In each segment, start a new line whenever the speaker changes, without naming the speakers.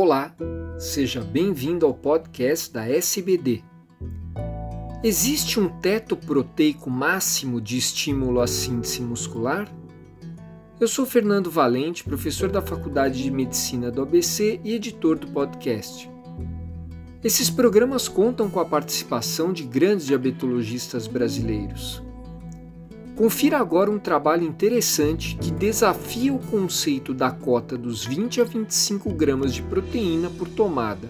Olá, seja bem-vindo ao podcast da SBD. Existe um teto proteico máximo de estímulo à síntese muscular? Eu sou Fernando Valente, professor da Faculdade de Medicina do ABC e editor do podcast. Esses programas contam com a participação de grandes diabetologistas brasileiros. Confira agora um trabalho interessante que desafia o conceito da cota dos 20 a 25 gramas de proteína por tomada.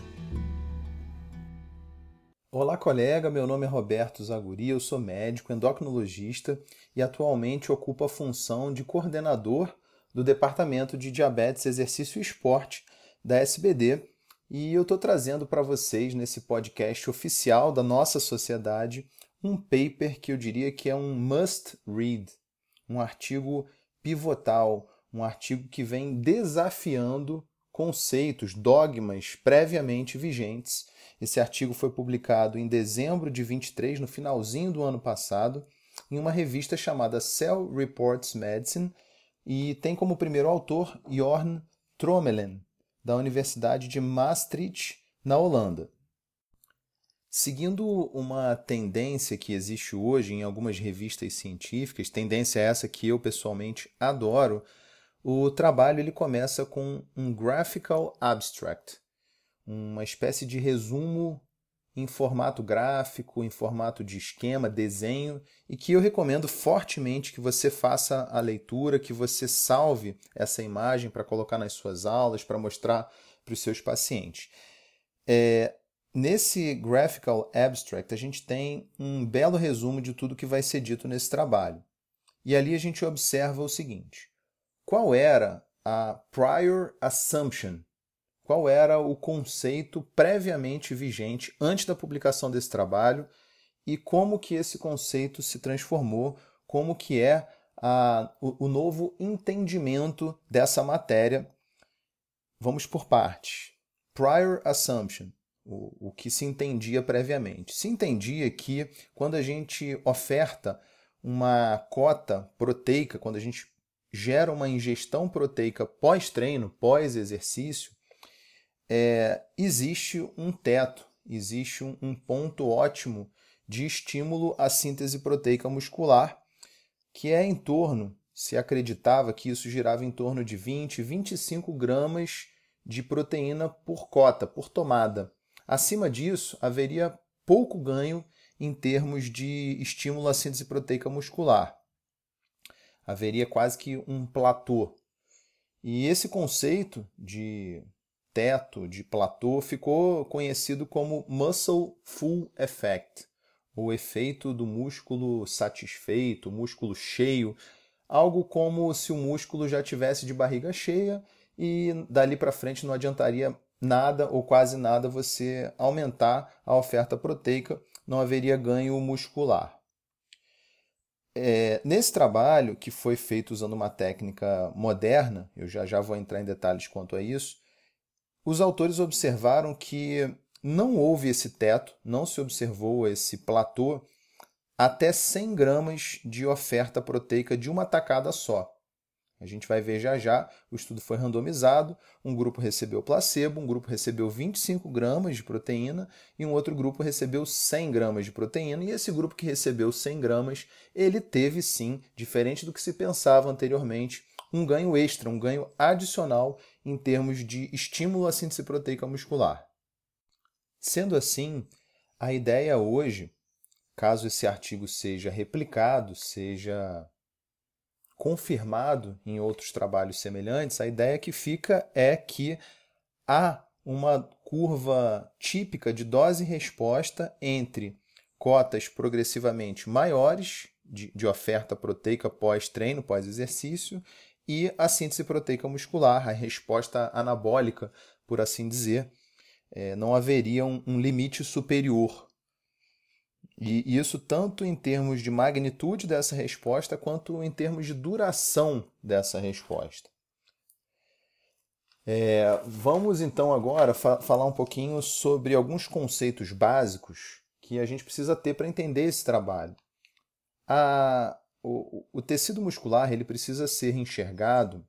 Olá, colega. Meu nome é Roberto Zaguri, eu sou médico endocrinologista e atualmente ocupo a função de coordenador do Departamento de Diabetes, Exercício e Esporte da SBD. E eu estou trazendo para vocês, nesse podcast oficial da nossa sociedade, um paper que eu diria que é um must read, um artigo pivotal, um artigo que vem desafiando conceitos, dogmas previamente vigentes. Esse artigo foi publicado em dezembro de 23, no finalzinho do ano passado, em uma revista chamada Cell Reports Medicine e tem como primeiro autor Jorn Trommelen, da Universidade de Maastricht, na Holanda. Seguindo uma tendência que existe hoje em algumas revistas científicas, tendência essa que eu pessoalmente adoro, o trabalho ele começa com um graphical abstract, uma espécie de resumo em formato gráfico, em formato de esquema, desenho, e que eu recomendo fortemente que você faça a leitura, que você salve essa imagem para colocar nas suas aulas, para mostrar para os seus pacientes. É, Nesse Graphical Abstract, a gente tem um belo resumo de tudo que vai ser dito nesse trabalho. E ali a gente observa o seguinte: qual era a prior assumption? Qual era o conceito previamente vigente antes da publicação desse trabalho e como que esse conceito se transformou, como que é a, o, o novo entendimento dessa matéria. Vamos por partes. Prior assumption o, o que se entendia previamente. Se entendia que quando a gente oferta uma cota proteica, quando a gente gera uma ingestão proteica pós-treino, pós-exercício, é, existe um teto, existe um, um ponto ótimo de estímulo à síntese proteica muscular, que é em torno, se acreditava que isso girava em torno de 20, 25 gramas de proteína por cota, por tomada. Acima disso, haveria pouco ganho em termos de estímulo à síntese proteica muscular. Haveria quase que um platô. E esse conceito de teto, de platô, ficou conhecido como Muscle Full Effect, o efeito do músculo satisfeito, músculo cheio, algo como se o músculo já tivesse de barriga cheia e dali para frente não adiantaria nada ou quase nada você aumentar a oferta proteica, não haveria ganho muscular. É, nesse trabalho, que foi feito usando uma técnica moderna, eu já já vou entrar em detalhes quanto a isso, os autores observaram que não houve esse teto, não se observou esse platô até 100 gramas de oferta proteica de uma tacada só. A gente vai ver já já. O estudo foi randomizado. Um grupo recebeu placebo, um grupo recebeu 25 gramas de proteína e um outro grupo recebeu 100 gramas de proteína. E esse grupo que recebeu 100 gramas, ele teve sim, diferente do que se pensava anteriormente, um ganho extra, um ganho adicional em termos de estímulo à síntese proteica muscular. Sendo assim, a ideia hoje, caso esse artigo seja replicado, seja confirmado em outros trabalhos semelhantes, a ideia que fica é que há uma curva típica de dose-resposta entre cotas progressivamente maiores de, de oferta proteica pós-treino, pós-exercício, e a síntese proteica muscular, a resposta anabólica, por assim dizer. É, não haveria um, um limite superior e isso tanto em termos de magnitude dessa resposta, quanto em termos de duração dessa resposta. É, vamos então agora fa falar um pouquinho sobre alguns conceitos básicos que a gente precisa ter para entender esse trabalho. A, o, o tecido muscular ele precisa ser enxergado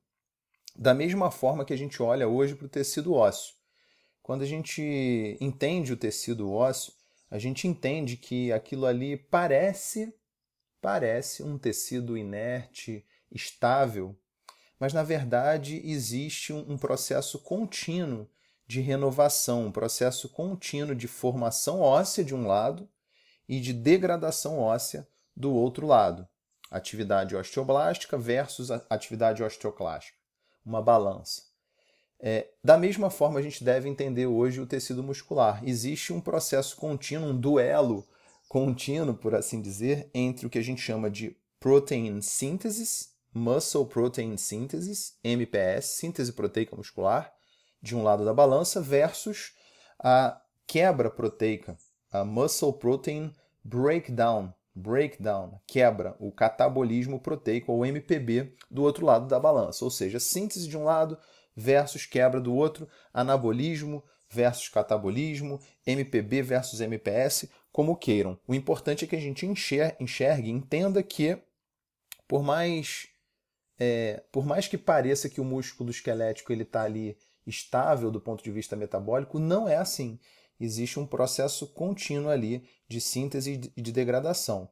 da mesma forma que a gente olha hoje para o tecido ósseo. quando a gente entende o tecido ósseo, a gente entende que aquilo ali parece parece um tecido inerte, estável, mas na verdade existe um processo contínuo de renovação, um processo contínuo de formação óssea de um lado e de degradação óssea do outro lado. Atividade osteoblástica versus atividade osteoclástica. Uma balança. É, da mesma forma, a gente deve entender hoje o tecido muscular. Existe um processo contínuo, um duelo contínuo, por assim dizer, entre o que a gente chama de protein synthesis, muscle protein synthesis, MPS, síntese proteica muscular, de um lado da balança, versus a quebra proteica, a muscle protein breakdown, breakdown, quebra, o catabolismo proteico, ou MPB, do outro lado da balança. Ou seja, síntese de um lado versus quebra do outro, anabolismo versus catabolismo, MPB versus MPS, como queiram. O importante é que a gente enxergue, entenda que, por mais, é, por mais que pareça que o músculo esquelético está ali estável do ponto de vista metabólico, não é assim. Existe um processo contínuo ali de síntese e de degradação.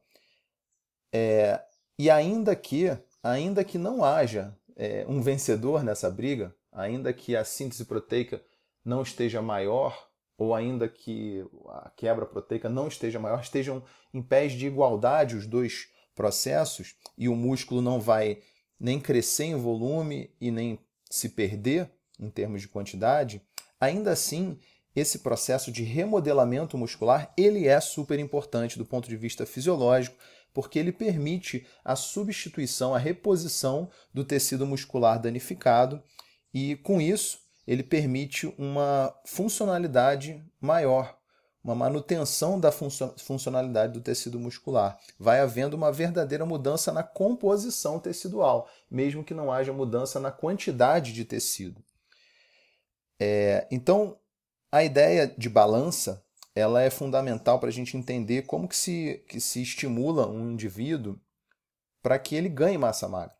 É, e ainda que, ainda que não haja é, um vencedor nessa briga, ainda que a síntese proteica não esteja maior, ou ainda que a quebra proteica não esteja maior, estejam em pés de igualdade os dois processos, e o músculo não vai nem crescer em volume e nem se perder em termos de quantidade, ainda assim esse processo de remodelamento muscular ele é super importante do ponto de vista fisiológico, porque ele permite a substituição, a reposição do tecido muscular danificado e com isso ele permite uma funcionalidade maior, uma manutenção da funcionalidade do tecido muscular. Vai havendo uma verdadeira mudança na composição tecidual, mesmo que não haja mudança na quantidade de tecido. É, então, a ideia de balança ela é fundamental para a gente entender como que se, que se estimula um indivíduo para que ele ganhe massa magra.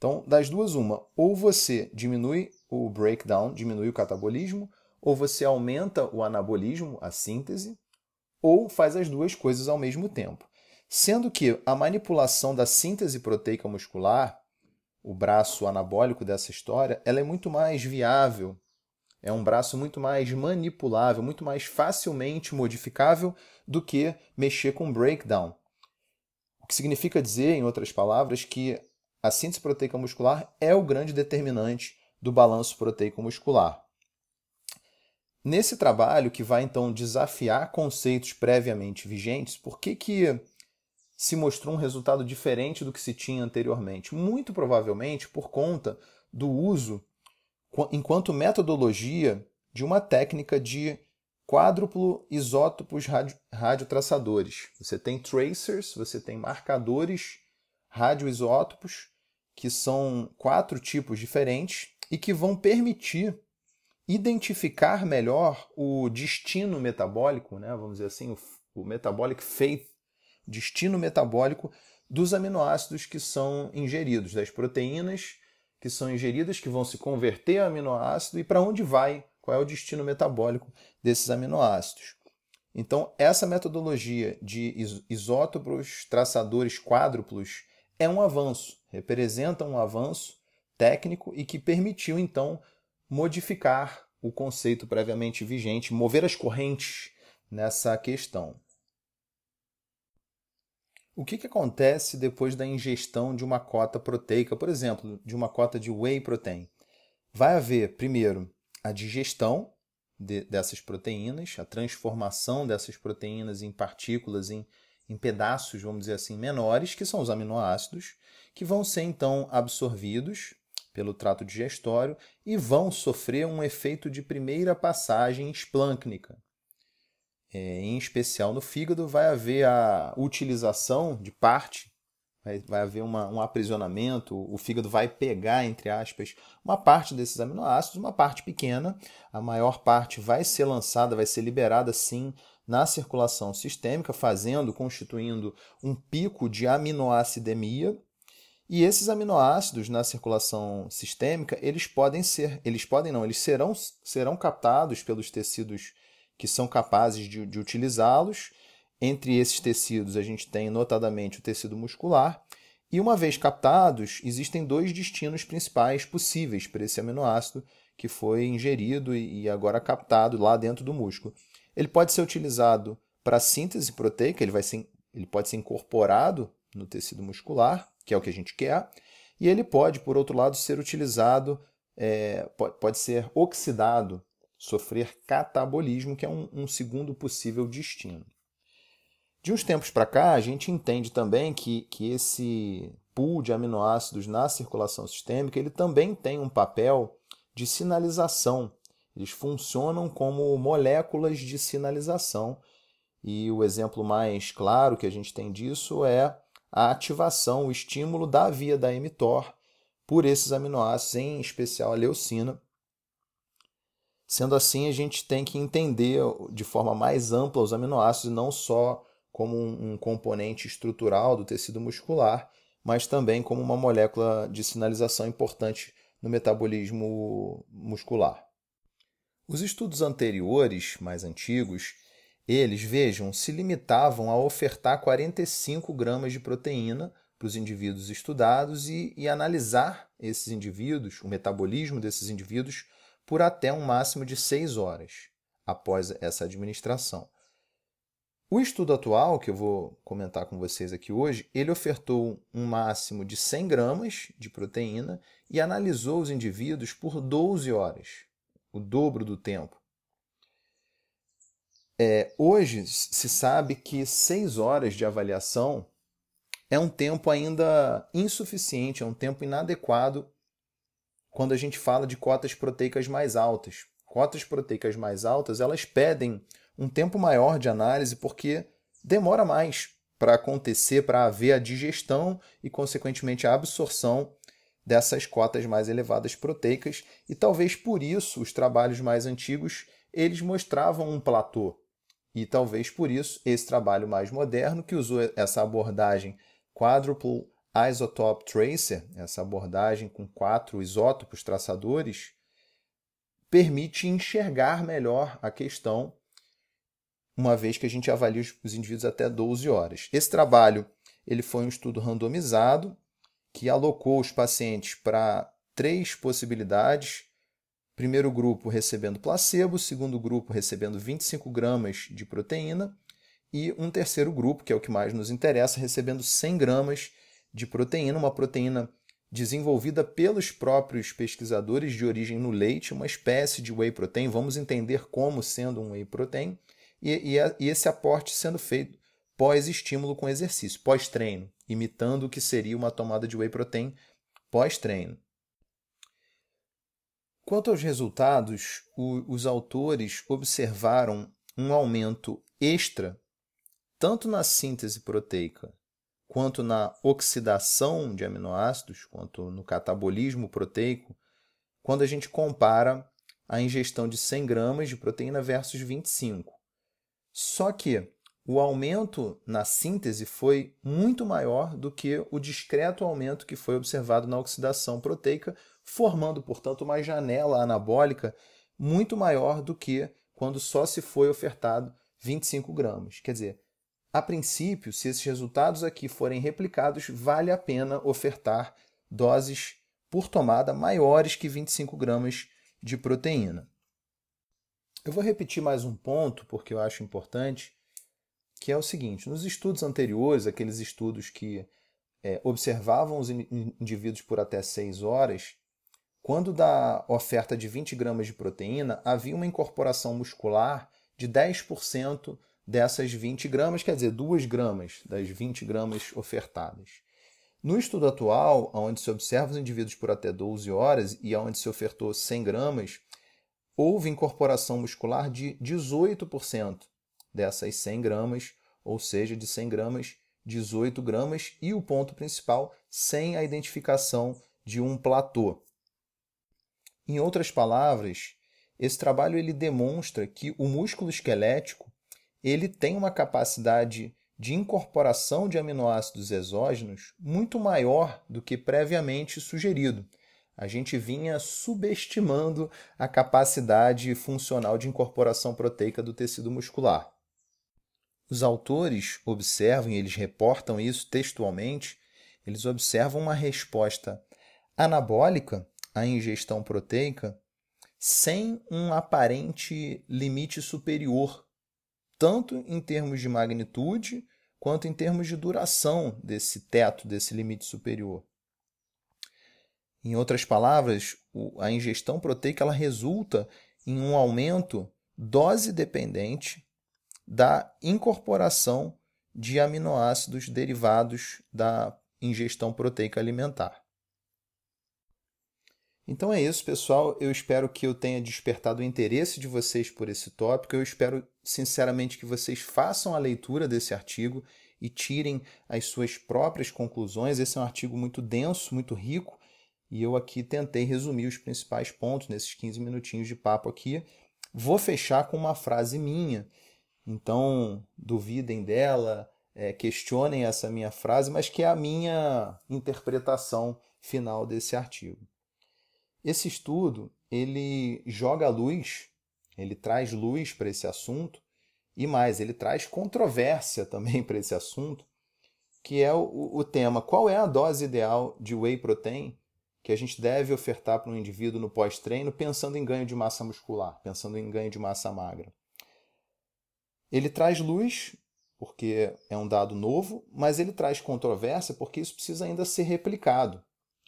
Então, das duas, uma, ou você diminui o breakdown, diminui o catabolismo, ou você aumenta o anabolismo, a síntese, ou faz as duas coisas ao mesmo tempo. Sendo que a manipulação da síntese proteica muscular, o braço anabólico dessa história, ela é muito mais viável, é um braço muito mais manipulável, muito mais facilmente modificável do que mexer com breakdown. O que significa dizer, em outras palavras, que a síntese proteica muscular é o grande determinante do balanço proteico muscular. Nesse trabalho, que vai então desafiar conceitos previamente vigentes, por que, que se mostrou um resultado diferente do que se tinha anteriormente? Muito provavelmente por conta do uso, enquanto metodologia, de uma técnica de quádruplo isótopos radio, radiotraçadores. Você tem tracers, você tem marcadores radioisótopos, que são quatro tipos diferentes e que vão permitir identificar melhor o destino metabólico, né? vamos dizer assim, o, o metabolic fate, destino metabólico dos aminoácidos que são ingeridos, das proteínas que são ingeridas, que vão se converter a aminoácido e para onde vai, qual é o destino metabólico desses aminoácidos. Então, essa metodologia de isótopos traçadores quádruplos é um avanço, representa um avanço técnico e que permitiu então modificar o conceito previamente vigente, mover as correntes nessa questão. O que, que acontece depois da ingestão de uma cota proteica, por exemplo, de uma cota de whey protein? Vai haver, primeiro, a digestão de, dessas proteínas, a transformação dessas proteínas em partículas, em em pedaços, vamos dizer assim, menores, que são os aminoácidos, que vão ser então absorvidos pelo trato digestório e vão sofrer um efeito de primeira passagem esplâncnica. É, em especial no fígado, vai haver a utilização de parte, vai, vai haver uma, um aprisionamento, o fígado vai pegar, entre aspas, uma parte desses aminoácidos, uma parte pequena, a maior parte vai ser lançada, vai ser liberada sim na circulação sistêmica, fazendo, constituindo um pico de aminoacidemia, E esses aminoácidos na circulação sistêmica, eles podem ser, eles podem não, eles serão, serão captados pelos tecidos que são capazes de, de utilizá-los. Entre esses tecidos, a gente tem notadamente o tecido muscular. E uma vez captados, existem dois destinos principais possíveis para esse aminoácido que foi ingerido e agora captado lá dentro do músculo. Ele pode ser utilizado para síntese proteica, ele, vai ser, ele pode ser incorporado no tecido muscular, que é o que a gente quer, e ele pode, por outro lado, ser utilizado, é, pode, ser oxidado, sofrer catabolismo, que é um, um segundo possível destino. De uns tempos para cá, a gente entende também que, que esse pool de aminoácidos na circulação sistêmica ele também tem um papel de sinalização. Eles funcionam como moléculas de sinalização. E o exemplo mais claro que a gente tem disso é a ativação, o estímulo da via da mTOR por esses aminoácidos, em especial a leucina. Sendo assim, a gente tem que entender de forma mais ampla os aminoácidos, não só como um componente estrutural do tecido muscular, mas também como uma molécula de sinalização importante no metabolismo muscular. Os estudos anteriores, mais antigos, eles, vejam, se limitavam a ofertar 45 gramas de proteína para os indivíduos estudados e, e analisar esses indivíduos, o metabolismo desses indivíduos, por até um máximo de 6 horas após essa administração. O estudo atual, que eu vou comentar com vocês aqui hoje, ele ofertou um máximo de 100 gramas de proteína e analisou os indivíduos por 12 horas, o dobro do tempo. É, hoje se sabe que seis horas de avaliação é um tempo ainda insuficiente, é um tempo inadequado quando a gente fala de cotas proteicas mais altas. Cotas proteicas mais altas, elas pedem um tempo maior de análise porque demora mais para acontecer, para haver a digestão e, consequentemente, a absorção dessas cotas mais elevadas proteicas. E talvez por isso os trabalhos mais antigos eles mostravam um platô. E talvez por isso esse trabalho mais moderno, que usou essa abordagem Quadruple Isotope Tracer, essa abordagem com quatro isótopos traçadores, permite enxergar melhor a questão, uma vez que a gente avalia os indivíduos até 12 horas. Esse trabalho ele foi um estudo randomizado que alocou os pacientes para três possibilidades Primeiro grupo recebendo placebo, segundo grupo recebendo 25 gramas de proteína e um terceiro grupo, que é o que mais nos interessa, recebendo 100 gramas de proteína, uma proteína desenvolvida pelos próprios pesquisadores de origem no leite, uma espécie de whey protein. Vamos entender como sendo um whey protein e, e, e esse aporte sendo feito pós-estímulo com exercício, pós-treino, imitando o que seria uma tomada de whey protein pós-treino. Quanto aos resultados, o, os autores observaram um aumento extra tanto na síntese proteica quanto na oxidação de aminoácidos, quanto no catabolismo proteico, quando a gente compara a ingestão de 100 gramas de proteína versus 25. Só que o aumento na síntese foi muito maior do que o discreto aumento que foi observado na oxidação proteica, formando, portanto, uma janela anabólica muito maior do que quando só se foi ofertado 25 gramas. Quer dizer, a princípio, se esses resultados aqui forem replicados, vale a pena ofertar doses por tomada maiores que 25 gramas de proteína. Eu vou repetir mais um ponto, porque eu acho importante, que é o seguinte: nos estudos anteriores, aqueles estudos que é, observavam os indivíduos por até 6 horas, quando da oferta de 20 gramas de proteína, havia uma incorporação muscular de 10% dessas 20 gramas, quer dizer, 2 gramas das 20 gramas ofertadas. No estudo atual, onde se observa os indivíduos por até 12 horas e onde se ofertou 100 gramas, houve incorporação muscular de 18% dessas 100 gramas, ou seja, de 100 gramas, 18 gramas, e o ponto principal, sem a identificação de um platô. Em outras palavras, esse trabalho ele demonstra que o músculo esquelético ele tem uma capacidade de incorporação de aminoácidos exógenos muito maior do que previamente sugerido. A gente vinha subestimando a capacidade funcional de incorporação proteica do tecido muscular. Os autores observam, e eles reportam isso textualmente, eles observam uma resposta anabólica à ingestão proteica sem um aparente limite superior, tanto em termos de magnitude quanto em termos de duração desse teto, desse limite superior. Em outras palavras, a ingestão proteica ela resulta em um aumento dose dependente da incorporação de aminoácidos derivados da ingestão proteica alimentar. Então é isso, pessoal. Eu espero que eu tenha despertado o interesse de vocês por esse tópico. Eu espero, sinceramente, que vocês façam a leitura desse artigo e tirem as suas próprias conclusões. Esse é um artigo muito denso, muito rico, e eu aqui tentei resumir os principais pontos nesses 15 minutinhos de papo aqui. Vou fechar com uma frase minha. Então, duvidem dela, é, questionem essa minha frase, mas que é a minha interpretação final desse artigo. Esse estudo ele joga luz, ele traz luz para esse assunto e mais, ele traz controvérsia também para esse assunto, que é o, o tema: qual é a dose ideal de whey protein que a gente deve ofertar para um indivíduo no pós-treino pensando em ganho de massa muscular, pensando em ganho de massa magra? Ele traz luz porque é um dado novo, mas ele traz controvérsia porque isso precisa ainda ser replicado.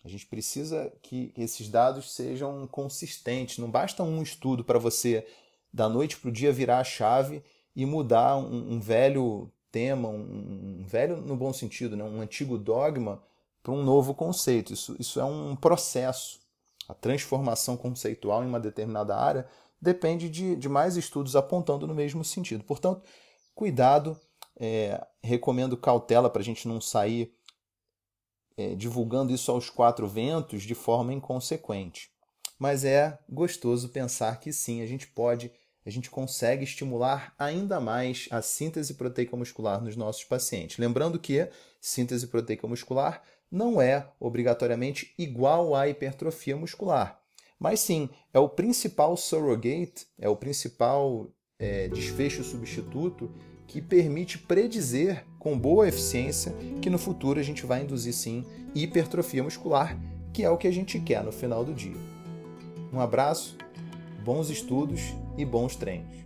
A gente precisa que esses dados sejam consistentes. Não basta um estudo para você, da noite para o dia, virar a chave e mudar um, um velho tema, um, um, velho no bom sentido, né? um antigo dogma para um novo conceito. Isso, isso é um processo. A transformação conceitual em uma determinada área depende de, de mais estudos apontando no mesmo sentido. Portanto, cuidado, é, recomendo cautela para a gente não sair é, divulgando isso aos quatro ventos de forma inconsequente. Mas é gostoso pensar que sim, a gente pode, a gente consegue estimular ainda mais a síntese proteica muscular nos nossos pacientes. Lembrando que síntese proteica muscular não é obrigatoriamente igual à hipertrofia muscular. Mas sim, é o principal surrogate, é o principal é, desfecho substituto que permite predizer com boa eficiência que no futuro a gente vai induzir sim hipertrofia muscular, que é o que a gente quer no final do dia. Um abraço, bons estudos e bons treinos.